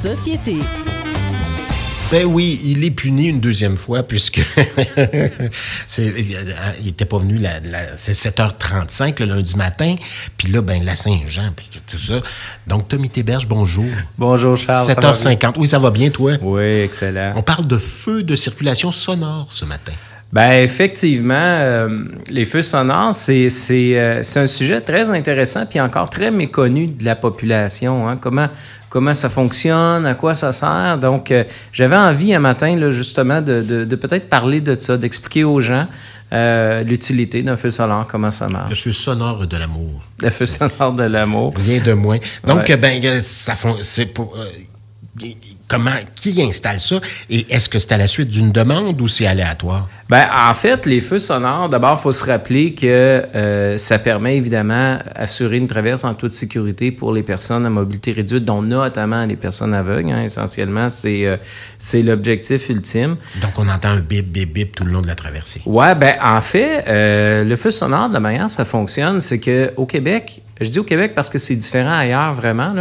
société. Ben oui, il est puni une deuxième fois puisque il était pas venu la, la- c'est 7h35 le lundi matin, puis là ben la Saint-Jean, puis tout ça. Donc Tommy Théberge, bonjour. Bonjour Charles. ça va bien? 7h50. Oui, ça va bien toi? Oui, excellent. On parle de feu de circulation sonore ce matin. Ben effectivement, euh, les feux sonores, c'est c'est euh, c'est un sujet très intéressant puis encore très méconnu de la population. hein. Comment comment ça fonctionne, à quoi ça sert? Donc euh, j'avais envie un matin là, justement de, de, de peut-être parler de ça, d'expliquer aux gens l'utilité d'un feu sonore, comment ça Le marche. feu sonore de l'amour. Le feu sonore de l'amour. Rien de moins. Donc Ouais. ben ça fon- c'est pour comment qui installe ça et est-ce que c'est à la suite d'une demande ou c'est aléatoire? Ben, en fait, les feux sonores, d'abord, il faut se rappeler que euh, ça permet évidemment d'assurer une traverse en toute sécurité pour les personnes à mobilité réduite, dont notamment les personnes aveugles. hein. essentiellement, c'est euh, c'est l'objectif ultime. Donc on entend un bip bip bip tout le long de la traversée. Ouais, ben en fait, euh, le feu sonore, de la manière ça fonctionne, c'est que au Québec, je dis au Québec parce que c'est différent ailleurs vraiment.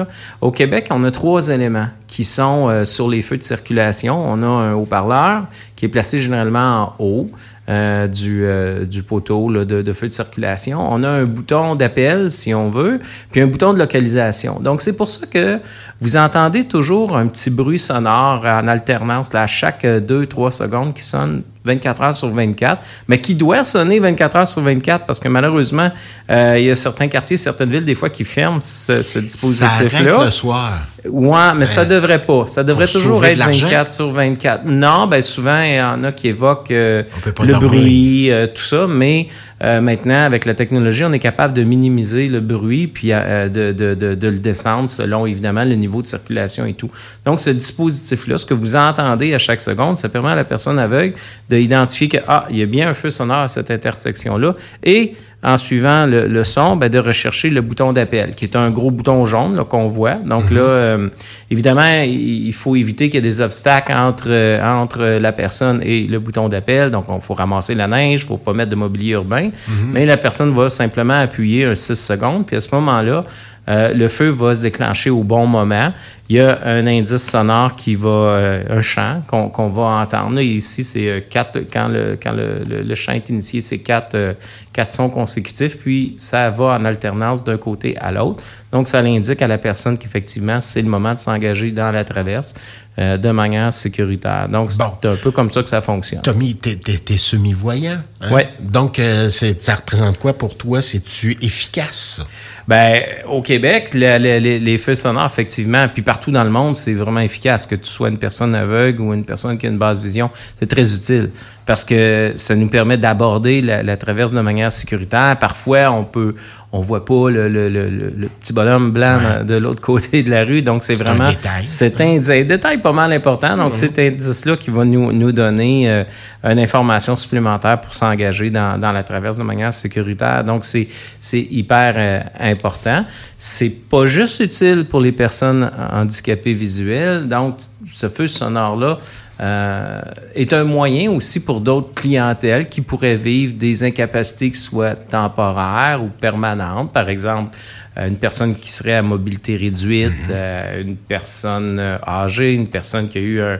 Au Québec, on a trois éléments qui sont euh, sur les feux de circulation. On a un haut-parleur qui est placé généralement en haut. euh, du, euh, du poteau de, de feu de circulation. On a un bouton d'appel, si on veut, puis un bouton de localisation. Donc, c'est pour ça que vous entendez toujours un petit bruit sonore en alternance là, à chaque 2-3 secondes qui sonne 24 heures sur 24, mais qui doit sonner 24 heures sur 24 parce que malheureusement, euh, il y a certains quartiers, certaines villes, des fois, qui ferment ce, ce Ça dispositif-là. le soir. Ouais, mais ça devrait pas. Ça devrait toujours être l'argent? 24 sur 24. Non, ben souvent, il y en a qui évoquent euh, le bruit, euh, tout ça, mais euh, maintenant, avec la technologie, on est capable de minimiser le bruit puis de, de, de, de le descendre selon, évidemment, le niveau de circulation et tout. Donc, ce dispositif-là, ce que vous entendez à chaque seconde, ça permet à la personne aveugle d'identifier que, ah, il y a bien un feu sonore à cette intersection-là et en suivant le, le son, ben, de rechercher le bouton d'appel, qui est un gros bouton jaune là, qu'on voit. Donc là, euh, évidemment, il faut éviter qu'il y ait des obstacles entre, euh, entre la personne et le bouton d'appel. Donc, il faut ramasser la neige, il ne faut pas mettre de mobilier urbain. Mais la personne va simplement appuyer un 6 secondes, puis à ce moment-là, euh, le feu va se déclencher au bon moment. Il y a un indice sonore qui va, euh, un chant qu'on qu'on va entendre. Là, ici, c'est euh, quatre, quand, le, quand le, le- le chant est initié, c'est quatre, euh, quatre sons consécutifs, puis ça va en alternance d'un côté à l'autre. Donc, ça l'indique à la personne qu'effectivement, c'est le moment de s'engager dans la traverse euh, de manière sécuritaire. Donc, c'est Bon. un peu comme ça que ça fonctionne. Tommy, t'es semi-voyant. hein? Ouais. Donc, ça représente quoi pour toi? C'est-tu efficace? Ben, au Québec, le- le- les, les feux sonores, effectivement, puis partout dans le monde, c'est vraiment efficace. Que tu sois une personne aveugle ou une personne qui a une basse vision, c'est très utile parce que ça nous permet d'aborder la, la traverse de manière sécuritaire. Parfois, on peut, on voit pas le, le- le- le- le petit bonhomme blanc Ouais. de l'autre côté de la rue, donc c'est un vraiment détail. c'est un, un détail pas mal important. Donc, cet indice-là qui va nous, nous donner euh, une information supplémentaire pour s'engager dans, dans la traverse de manière sécuritaire. Donc, c'est c'est hyper euh, important. C'est pas juste utile pour les personnes handicapées visuelles. Donc, ce feu sonore-là euh, est un moyen aussi pour d'autres clientèles qui pourraient vivre des incapacités qui soient temporaires ou permanentes. Par exemple, euh, une personne qui serait à mobilité réduite, euh, une personne âgée, une personne qui a eu un,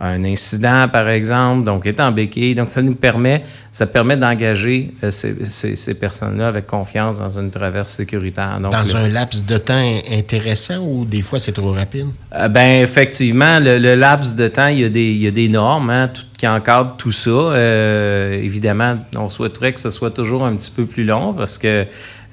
un incident, par exemple, donc est en béquille. Donc, ça nous permet, ça permet d'engager euh, ces, ces- ces personnes-là avec confiance dans une traverse sécuritaire. Donc, Dans le- un laps de temps intéressant ou des fois c'est trop rapide? euh, ben effectivement, le, le laps de temps, il y a des, il y a des normes hein, tout- qui encadrent tout ça. Euh, évidemment, on souhaiterait que ce soit toujours un petit peu plus long parce que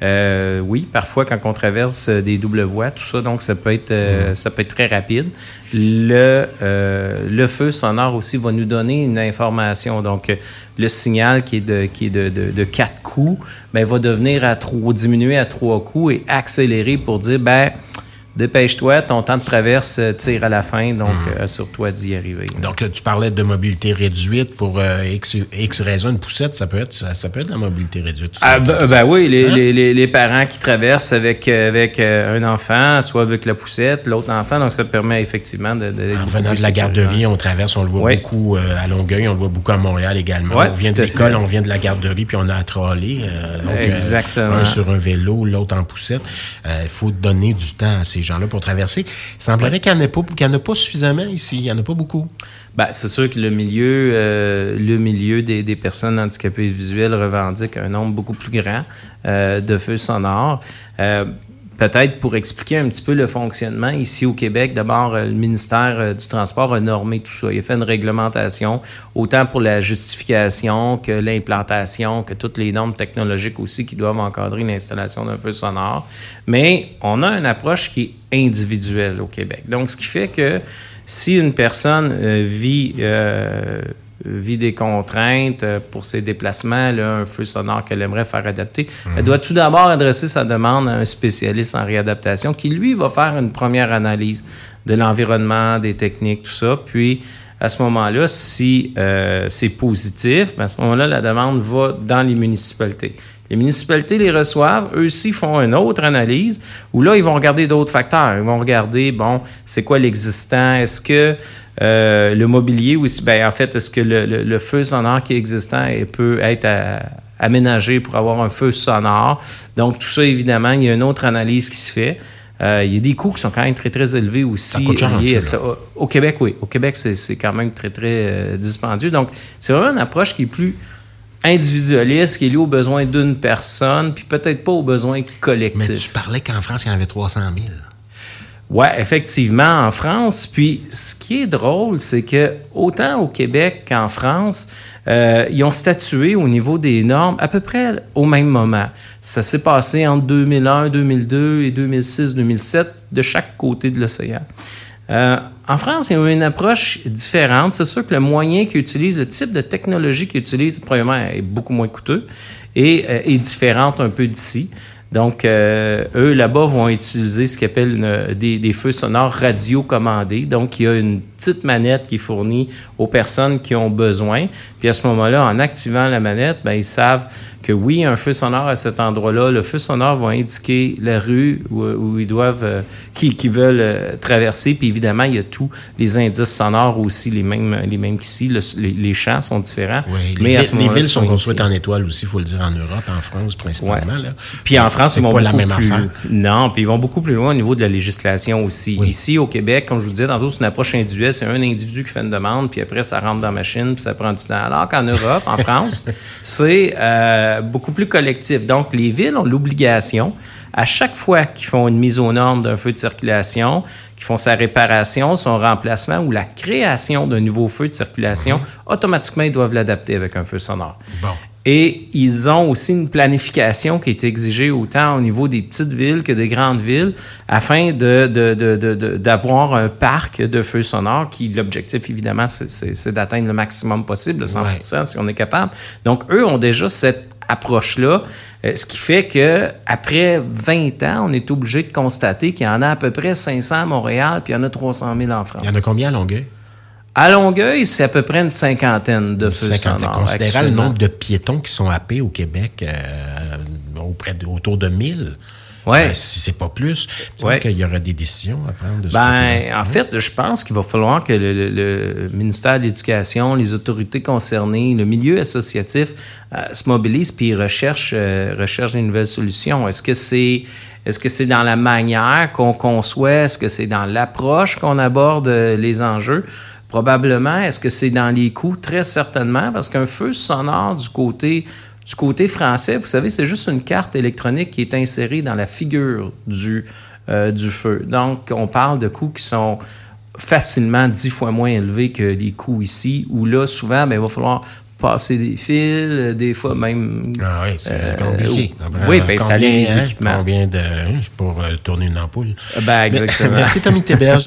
euh, oui, parfois quand on traverse euh, des doubles voies, tout ça, donc ça peut être, euh, ça peut être très rapide. Le, euh, le feu sonore aussi va nous donner une information. Donc, euh, le signal qui est de, qui est de, de, de quatre coups, ben, va devenir à trois, diminuer à trois coups et accélérer pour dire, ben, dépêche-toi, ton temps de traverse euh, tire à la fin, donc euh, assure-toi d'y arriver. Donc, euh, tu parlais de mobilité réduite pour euh, X, X raison, une poussette, ça peut être, ça, ça peut être la mobilité réduite. Ah, ben, ben oui, les, Hein? les, les, les parents qui traversent avec, avec un enfant, soit avec la poussette, l'autre enfant, donc ça permet effectivement de... de En venant de la garderie, on traverse, on le voit Oui. beaucoup à Longueuil, on le voit beaucoup à Montréal également. On vient de l'école, on vient de la garderie, puis on a à troller. euh, donc, Exactement. un sur un vélo, l'autre en poussette. Euh, Il faut donner du temps à ces ces gens-là pour traverser. Il semblerait qu'il n'y en, en, a pas suffisamment ici. Il n'y en a pas beaucoup. Ben, c'est sûr que le milieu, euh, le milieu des, des, personnes handicapées visuelles revendique un nombre beaucoup plus grand euh, de feux sonores. Euh, peut-être pour expliquer un petit peu le fonctionnement ici au Québec, d'abord, le ministère du Transport a normé tout ça. Il a fait une réglementation, autant pour la justification que l'implantation, que toutes les normes technologiques aussi qui doivent encadrer l'installation d'un feu sonore. Mais on a une approche qui est individuelle au Québec. Donc, ce qui fait que si une personne euh, vit, euh, vit des contraintes euh, pour ses déplacements, là, un feu sonore qu'elle aimerait faire adapter, elle mhm. doit tout d'abord adresser sa demande à un spécialiste en réadaptation qui, lui, va faire une première analyse de l'environnement, des techniques, tout ça. Puis, à ce moment-là, si c'est positif, ben, à ce moment-là, la demande va dans les municipalités. Les municipalités les reçoivent, eux aussi font une autre analyse où là, ils vont regarder d'autres facteurs. Ils vont regarder, bon, c'est quoi l'existant? Est-ce que euh, le mobilier aussi, ben, en fait, est-ce que le, feu sonore qui est existant peut être aménagé pour avoir un feu sonore? Donc, tout ça, évidemment, il y a une autre analyse qui se fait. Euh, il y a des coûts qui sont quand même très, très élevés aussi. Au Québec, oui. Au Québec, c'est quand même très, très euh, dispendieux. Donc, c'est vraiment une approche qui est plus individualiste qui est lié aux besoins d'une personne, puis peut-être pas aux besoins collectifs. Mais tu parlais qu'en France, il y en avait 300 000. Oui, effectivement, en France. Puis ce qui est drôle, c'est que autant au Québec qu'en France, euh, ils ont statué au niveau des normes à peu près au même moment. Ça s'est passé entre 2001, 2002 et 2006, 2007 de chaque côté de l'océan. Euh, en France, il y a une approche différente. C'est sûr que le moyen qu'ils utilisent, le type de technologie qu'ils utilisent, probablement est beaucoup moins coûteux et euh, est différente un peu d'ici. Donc, euh, eux, là-bas, vont utiliser ce qu'ils appellent des, feux sonores radiocommandés. Donc, il y a une petite manette qui est fournie aux personnes qui ont besoin. Puis à ce moment-là, en activant la manette, bien, ils savent que oui, un feu sonore à cet endroit-là, le feu sonore va indiquer la rue où, ils doivent, euh, qui, veulent euh, traverser. Puis évidemment, il y a tous les indices sonores aussi, les mêmes, les mêmes qu'ici. les, champs sont différents. Oui, les, mais villes sont construites en étoiles aussi, il faut le dire, en Europe, en France principalement. Puis en France, ils vont pas la même affaire. Non, puis ils vont beaucoup plus loin au niveau de la législation aussi. Ici, au Québec, comme je vous disais tantôt, c'est une approche individuelle. C'est un individu qui fait une demande, puis après, ça rentre dans la machine, puis ça prend du temps. Alors qu'en Europe, en France, c'est... Euh, euh, beaucoup plus collectif. Donc, les villes ont l'obligation, à chaque fois qu'ils font une mise aux normes d'un feu de circulation, qu'ils font sa réparation, son remplacement ou la création d'un nouveau feu de circulation, mhm. automatiquement, ils doivent l'adapter avec un feu sonore. Et ils ont aussi une planification qui est exigée autant au niveau des petites villes que des grandes villes afin d'avoir de, un parc de feux sonores qui, l'objectif évidemment, c'est d'atteindre le maximum possible, le 100 si on est capable. Donc, eux ont déjà cette approche-là. Euh, ce qui fait que après 20 ans, on est obligé de constater qu'il y en a à peu près 500 à Montréal, puis il y en a 300 000 en France. Il y en a combien à Longueuil? À Longueuil, c'est à peu près une cinquantaine de feux sonores. Considérant le nombre de piétons qui sont happés au Québec, euh, auprès de, autour de 1000, Ouais. Ben, si c'est pas plus, ouais. qu'il y aura des décisions à prendre de ce ben, En fait, je pense qu'il va falloir que le, ministère de l'Éducation, les autorités concernées, le milieu associatif euh, se mobilisent puis recherchent, euh, recherchent des nouvelles solutions. Est-ce que c'est est-ce que c'est dans la manière qu'on conçoit? Est-ce que c'est dans l'approche qu'on aborde euh, les enjeux? Probablement. Est-ce que c'est dans les coûts? Très certainement, parce qu'un feu sonore du côté du côté français, vous savez, c'est juste une carte électronique qui est insérée dans la figure du, euh, du feu. Donc, on parle de coûts qui sont facilement dix fois moins élevés que les coûts ici, où là, souvent, ben, il va falloir passer des fils, euh, des fois même. Ah oui, c'est euh, compliqué. oui, puis installer les hein, équipements. Combien de. pour tourner une ampoule. Ben, exactement. Merci, Tommy Théberge.